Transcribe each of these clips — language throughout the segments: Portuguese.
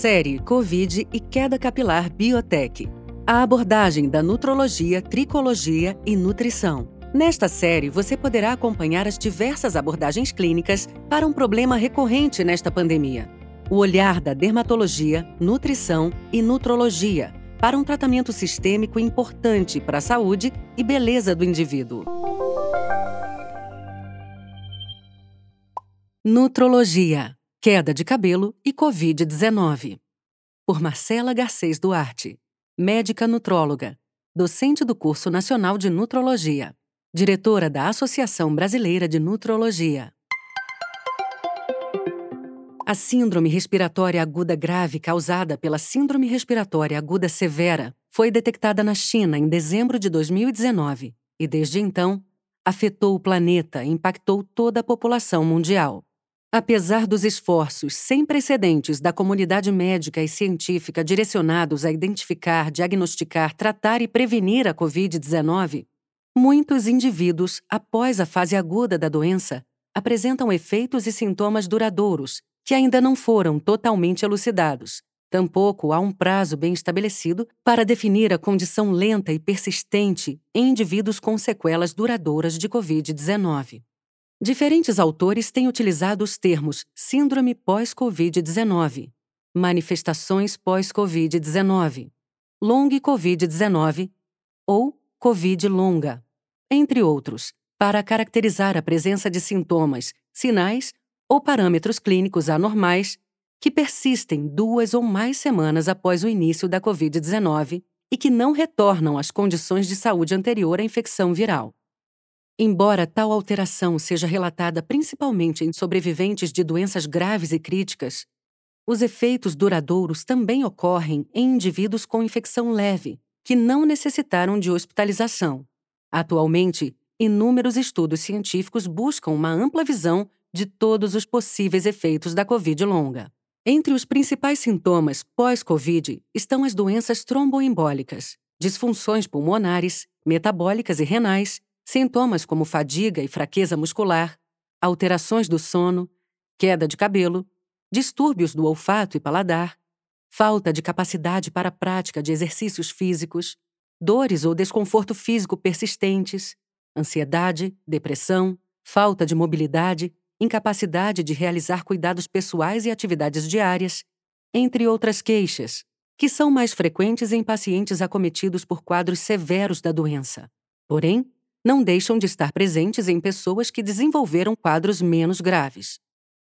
Série Covid e Queda Capilar Biotech. A abordagem da nutrologia, tricologia e nutrição. Nesta série, você poderá acompanhar as diversas abordagens clínicas para um problema recorrente nesta pandemia. O olhar da dermatologia, nutrição e nutrologia para um tratamento sistêmico importante para a saúde e beleza do indivíduo. Nutrologia Queda de cabelo e Covid-19. Por Marcela Garcês Duarte, médica nutróloga, docente do curso nacional de nutrologia, diretora da Associação Brasileira de Nutrologia. A síndrome respiratória aguda grave causada pela síndrome respiratória aguda severa foi detectada na China em dezembro de 2019 e, desde então, afetou o planeta e impactou toda a população mundial. Apesar dos esforços sem precedentes da comunidade médica e científica direcionados a identificar, diagnosticar, tratar e prevenir a Covid-19, muitos indivíduos, após a fase aguda da doença, apresentam efeitos e sintomas duradouros que ainda não foram totalmente elucidados. Tampouco há um prazo bem estabelecido para definir a condição lenta e persistente em indivíduos com sequelas duradouras de Covid-19. Diferentes autores têm utilizado os termos síndrome pós-Covid-19, manifestações pós-Covid-19, long Covid-19 ou Covid longa, entre outros, para caracterizar a presença de sintomas, sinais ou parâmetros clínicos anormais que persistem duas ou mais semanas após o início da Covid-19 e que não retornam às condições de saúde anterior à infecção viral. Embora tal alteração seja relatada principalmente em sobreviventes de doenças graves e críticas, os efeitos duradouros também ocorrem em indivíduos com infecção leve, que não necessitaram de hospitalização. Atualmente, inúmeros estudos científicos buscam uma ampla visão de todos os possíveis efeitos da Covid longa. Entre os principais sintomas pós-Covid estão as doenças tromboembólicas, disfunções pulmonares, metabólicas e renais, Sintomas como fadiga e fraqueza muscular, alterações do sono, queda de cabelo, distúrbios do olfato e paladar, falta de capacidade para a prática de exercícios físicos, dores ou desconforto físico persistentes, ansiedade, depressão, falta de mobilidade, incapacidade de realizar cuidados pessoais e atividades diárias, entre outras queixas, que são mais frequentes em pacientes acometidos por quadros severos da doença. Porém, não deixam de estar presentes em pessoas que desenvolveram quadros menos graves.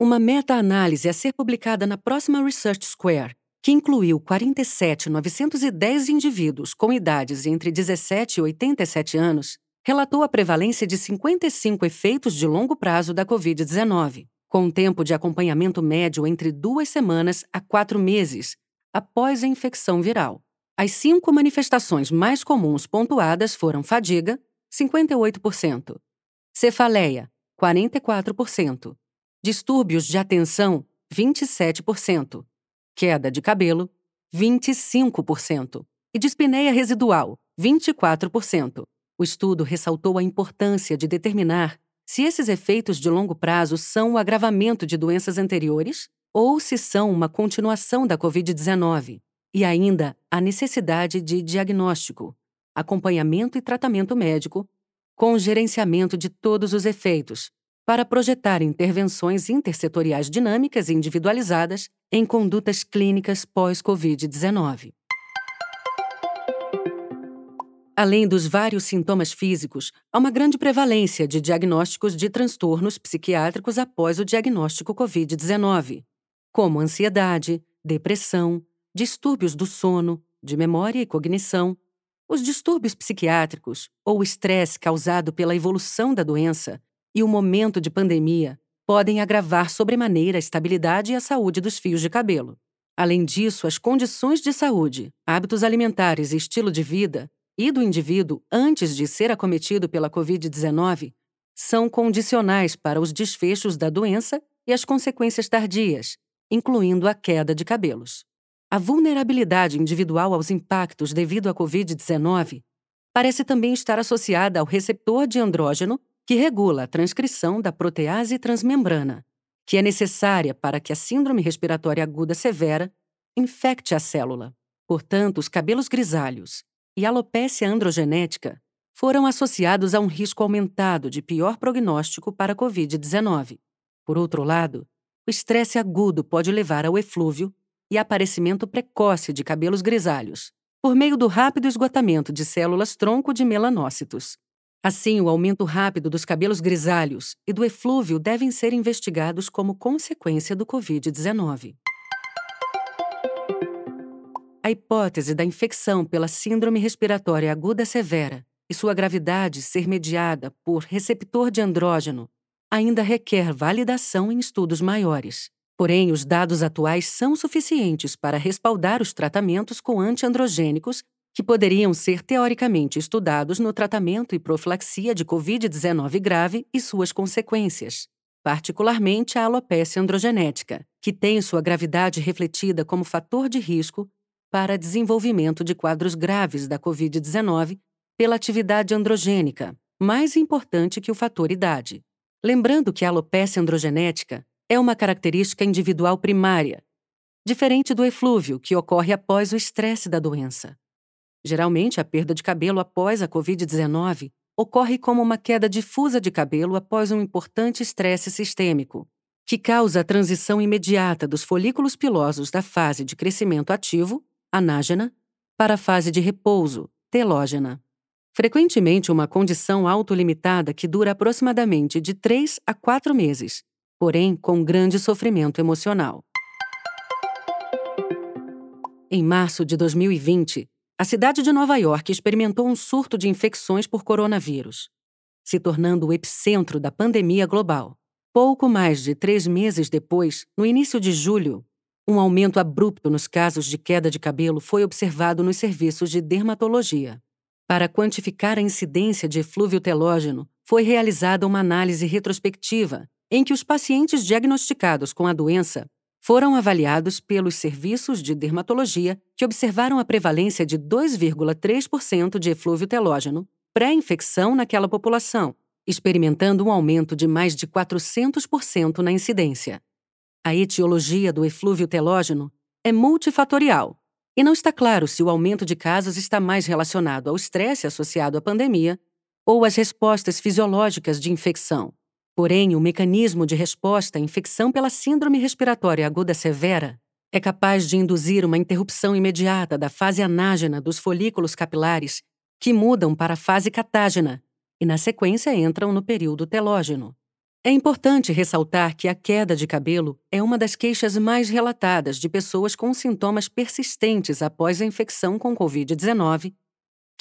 Uma meta-análise a ser publicada na próxima Research Square, que incluiu 47.910 indivíduos com idades entre 17 e 87 anos, relatou a prevalência de 55 efeitos de longo prazo da Covid-19, com um tempo de acompanhamento médio entre duas semanas a quatro meses após a infecção viral. As cinco manifestações mais comuns pontuadas foram fadiga, 58%. Cefaleia, 44%. Distúrbios de atenção, 27%. Queda de cabelo, 25%. E dispneia residual, 24%. O estudo ressaltou a importância de determinar se esses efeitos de longo prazo são o agravamento de doenças anteriores ou se são uma continuação da Covid-19, e ainda a necessidade de diagnóstico, acompanhamento e tratamento médico, com o gerenciamento de todos os efeitos, para projetar intervenções intersetoriais dinâmicas e individualizadas em condutas clínicas pós-Covid-19. Além dos vários sintomas físicos, há uma grande prevalência de diagnósticos de transtornos psiquiátricos após o diagnóstico Covid-19, como ansiedade, depressão, distúrbios do sono, de memória e cognição, os distúrbios psiquiátricos ou o estresse causado pela evolução da doença e o momento de pandemia podem agravar sobremaneira a estabilidade e a saúde dos fios de cabelo. Além disso, as condições de saúde, hábitos alimentares e estilo de vida e do indivíduo antes de ser acometido pela Covid-19 são condicionais para os desfechos da doença e as consequências tardias, incluindo a queda de cabelos. A vulnerabilidade individual aos impactos devido à Covid-19 parece também estar associada ao receptor de andrógeno que regula a transcrição da protease transmembrana, que é necessária para que a síndrome respiratória aguda severa infecte a célula. Portanto, os cabelos grisalhos e alopécia androgenética foram associados a um risco aumentado de pior prognóstico para a Covid-19. Por outro lado, o estresse agudo pode levar ao eflúvio e aparecimento precoce de cabelos grisalhos, por meio do rápido esgotamento de células tronco de melanócitos. Assim, o aumento rápido dos cabelos grisalhos e do eflúvio devem ser investigados como consequência do Covid-19. A hipótese da infecção pela Síndrome Respiratória Aguda Severa e sua gravidade ser mediada por receptor de andrógeno ainda requer validação em estudos maiores. Porém, os dados atuais são suficientes para respaldar os tratamentos com antiandrogênicos que poderiam ser teoricamente estudados no tratamento e profilaxia de Covid-19 grave e suas consequências, particularmente a alopecia androgenética, que tem sua gravidade refletida como fator de risco para desenvolvimento de quadros graves da Covid-19 pela atividade androgênica, mais importante que o fator idade. Lembrando que a alopecia androgenética é uma característica individual primária, diferente do eflúvio, que ocorre após o estresse da doença. Geralmente, a perda de cabelo após a Covid-19 ocorre como uma queda difusa de cabelo após um importante estresse sistêmico, que causa a transição imediata dos folículos pilosos da fase de crescimento ativo, anágena, para a fase de repouso, telógena. Frequentemente uma condição autolimitada que dura aproximadamente de 3 a 4 meses, porém com grande sofrimento emocional. Em março de 2020, a cidade de Nova York experimentou um surto de infecções por coronavírus, se tornando o epicentro da pandemia global. Pouco mais de três meses depois, no início de julho, um aumento abrupto nos casos de queda de cabelo foi observado nos serviços de dermatologia. Para quantificar a incidência de eflúvio telógeno, foi realizada uma análise retrospectiva em que os pacientes diagnosticados com a doença foram avaliados pelos serviços de dermatologia que observaram a prevalência de 2,3% de eflúvio telógeno pré-infecção naquela população, experimentando um aumento de mais de 400% na incidência. A etiologia do eflúvio telógeno é multifatorial e não está claro se o aumento de casos está mais relacionado ao estresse associado à pandemia ou às respostas fisiológicas de infecção. Porém, o mecanismo de resposta à infecção pela síndrome respiratória aguda severa é capaz de induzir uma interrupção imediata da fase anágena dos folículos capilares, que mudam para a fase catágena e, na sequência, entram no período telógeno. É importante ressaltar que a queda de cabelo é uma das queixas mais relatadas de pessoas com sintomas persistentes após a infecção com Covid-19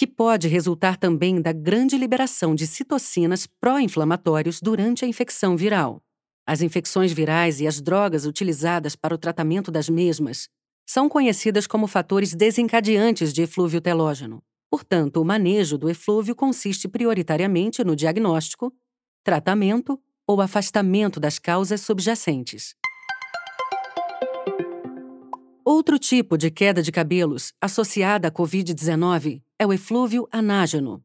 que pode resultar também da grande liberação de citocinas pró-inflamatórios durante a infecção viral. As infecções virais e as drogas utilizadas para o tratamento das mesmas são conhecidas como fatores desencadeantes de eflúvio telógeno. Portanto, o manejo do eflúvio consiste prioritariamente no diagnóstico, tratamento ou afastamento das causas subjacentes. Outro tipo de queda de cabelos associada à Covid-19 é o eflúvio anágeno,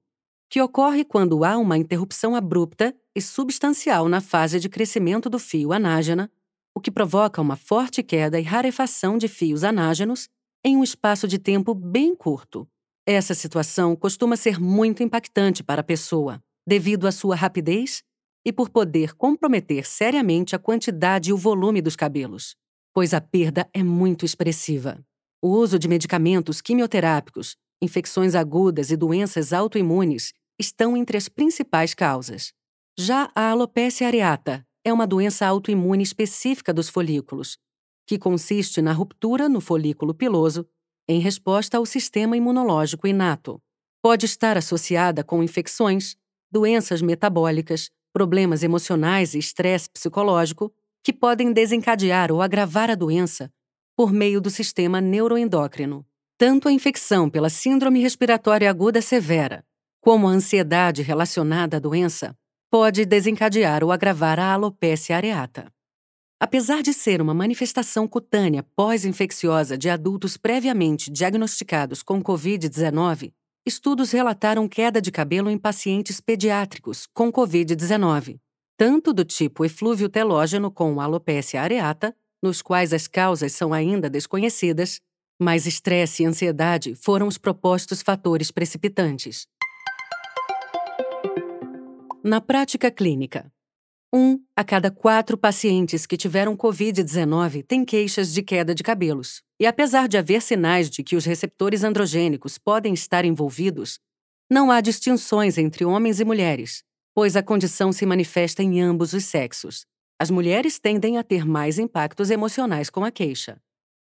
que ocorre quando há uma interrupção abrupta e substancial na fase de crescimento do fio anágena, o que provoca uma forte queda e rarefação de fios anágenos em um espaço de tempo bem curto. Essa situação costuma ser muito impactante para a pessoa, devido à sua rapidez e por poder comprometer seriamente a quantidade e o volume dos cabelos, pois a perda é muito expressiva. O uso de medicamentos quimioterápicos infecções agudas e doenças autoimunes estão entre as principais causas. Já a alopecia areata é uma doença autoimune específica dos folículos, que consiste na ruptura no folículo piloso em resposta ao sistema imunológico inato. Pode estar associada com infecções, doenças metabólicas, problemas emocionais e estresse psicológico que podem desencadear ou agravar a doença por meio do sistema neuroendócrino. Tanto a infecção pela síndrome respiratória aguda severa, como a ansiedade relacionada à doença, pode desencadear ou agravar a alopecia areata. Apesar de ser uma manifestação cutânea pós-infecciosa de adultos previamente diagnosticados com Covid-19, estudos relataram queda de cabelo em pacientes pediátricos com Covid-19, tanto do tipo eflúvio telógeno com alopecia areata, nos quais as causas são ainda desconhecidas, mas estresse e ansiedade foram os propostos fatores precipitantes. Na prática clínica, um a cada quatro pacientes que tiveram Covid-19 tem queixas de queda de cabelos. E apesar de haver sinais de que os receptores androgênicos podem estar envolvidos, não há distinções entre homens e mulheres, pois a condição se manifesta em ambos os sexos. As mulheres tendem a ter mais impactos emocionais com a queixa.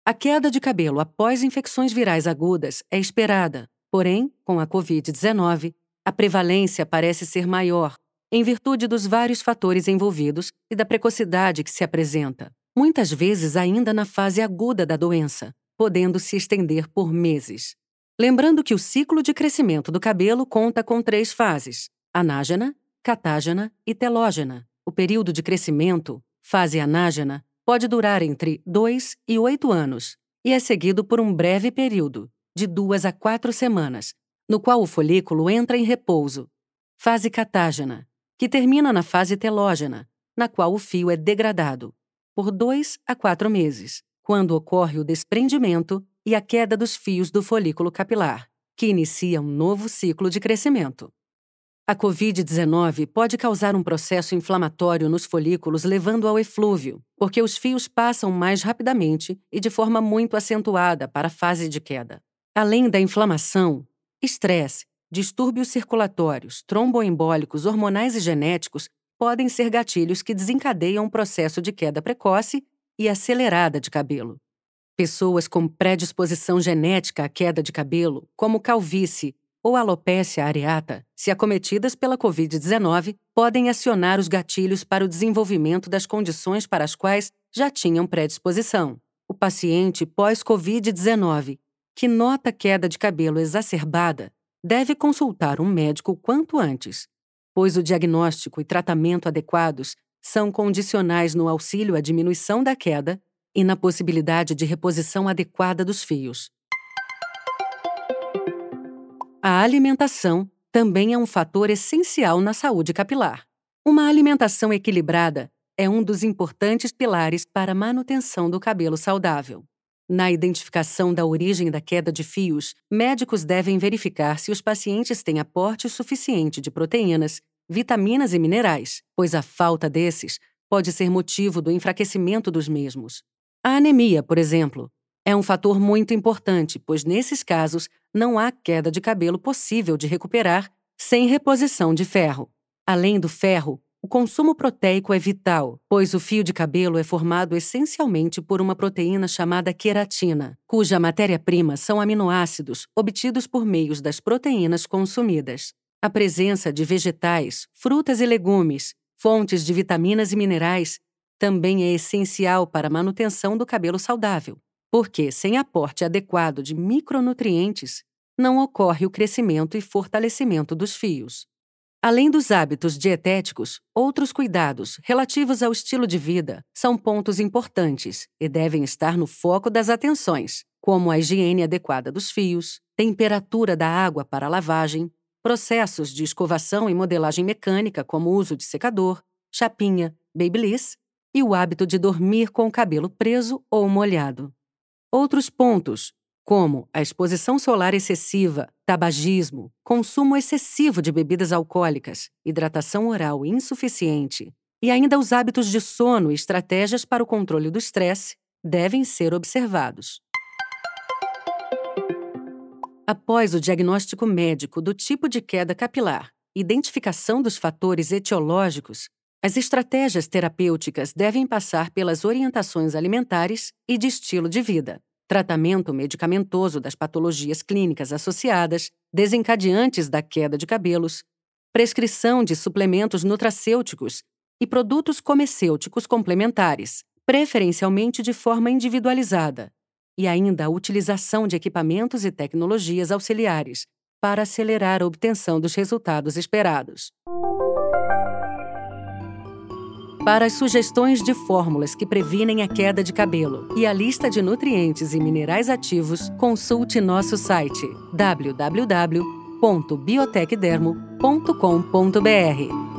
A queda de cabelo após infecções virais agudas é esperada, porém, com a Covid-19, a prevalência parece ser maior, em virtude dos vários fatores envolvidos e da precocidade que se apresenta, muitas vezes ainda na fase aguda da doença, podendo se estender por meses. Lembrando que o ciclo de crescimento do cabelo conta com três fases: anágena, catágena e telógena. O período de crescimento, fase anágena, pode durar entre 2 e 8 anos e é seguido por um breve período, de duas a quatro semanas, no qual o folículo entra em repouso. Fase catágena, que termina na fase telógena, na qual o fio é degradado, por dois a quatro meses, quando ocorre o desprendimento e a queda dos fios do folículo capilar, que inicia um novo ciclo de crescimento. A Covid-19 pode causar um processo inflamatório nos folículos, levando ao eflúvio, porque os fios passam mais rapidamente e de forma muito acentuada para a fase de queda. Além da inflamação, estresse, distúrbios circulatórios, tromboembólicos, hormonais e genéticos podem ser gatilhos que desencadeiam um processo de queda precoce e acelerada de cabelo. Pessoas com predisposição genética à queda de cabelo, como calvície ou alopecia areata, se acometidas pela Covid-19, podem acionar os gatilhos para o desenvolvimento das condições para as quais já tinham predisposição. O paciente pós-Covid-19, que nota queda de cabelo exacerbada, deve consultar um médico quanto antes, pois o diagnóstico e tratamento adequados são condicionais no auxílio à diminuição da queda e na possibilidade de reposição adequada dos fios. A alimentação também é um fator essencial na saúde capilar. Uma alimentação equilibrada é um dos importantes pilares para a manutenção do cabelo saudável. Na identificação da origem da queda de fios, médicos devem verificar se os pacientes têm aporte suficiente de proteínas, vitaminas e minerais, pois a falta desses pode ser motivo do enfraquecimento dos mesmos. A anemia, por exemplo, é um fator muito importante, pois nesses casos não há queda de cabelo possível de recuperar sem reposição de ferro. Além do ferro, o consumo proteico é vital, pois o fio de cabelo é formado essencialmente por uma proteína chamada queratina, cuja matéria-prima são aminoácidos obtidos por meios das proteínas consumidas. A presença de vegetais, frutas e legumes, fontes de vitaminas e minerais, também é essencial para a manutenção do cabelo saudável, porque, sem aporte adequado de micronutrientes, não ocorre o crescimento e fortalecimento dos fios. Além dos hábitos dietéticos, outros cuidados relativos ao estilo de vida são pontos importantes e devem estar no foco das atenções, como a higiene adequada dos fios, temperatura da água para lavagem, processos de escovação e modelagem mecânica, como o uso de secador, chapinha, babyliss e o hábito de dormir com o cabelo preso ou molhado. Outros pontos, como a exposição solar excessiva, tabagismo, consumo excessivo de bebidas alcoólicas, hidratação oral insuficiente e ainda os hábitos de sono e estratégias para o controle do estresse, devem ser observados. Após o diagnóstico médico do tipo de queda capilar, identificação dos fatores etiológicos, as estratégias terapêuticas devem passar pelas orientações alimentares e de estilo de vida, tratamento medicamentoso das patologias clínicas associadas, desencadeantes da queda de cabelos, prescrição de suplementos nutracêuticos e produtos comecêuticos complementares, preferencialmente de forma individualizada, e ainda a utilização de equipamentos e tecnologias auxiliares para acelerar a obtenção dos resultados esperados. Para as sugestões de fórmulas que previnem a queda de cabelo e a lista de nutrientes e minerais ativos, consulte nosso site www.biotecdermo.com.br.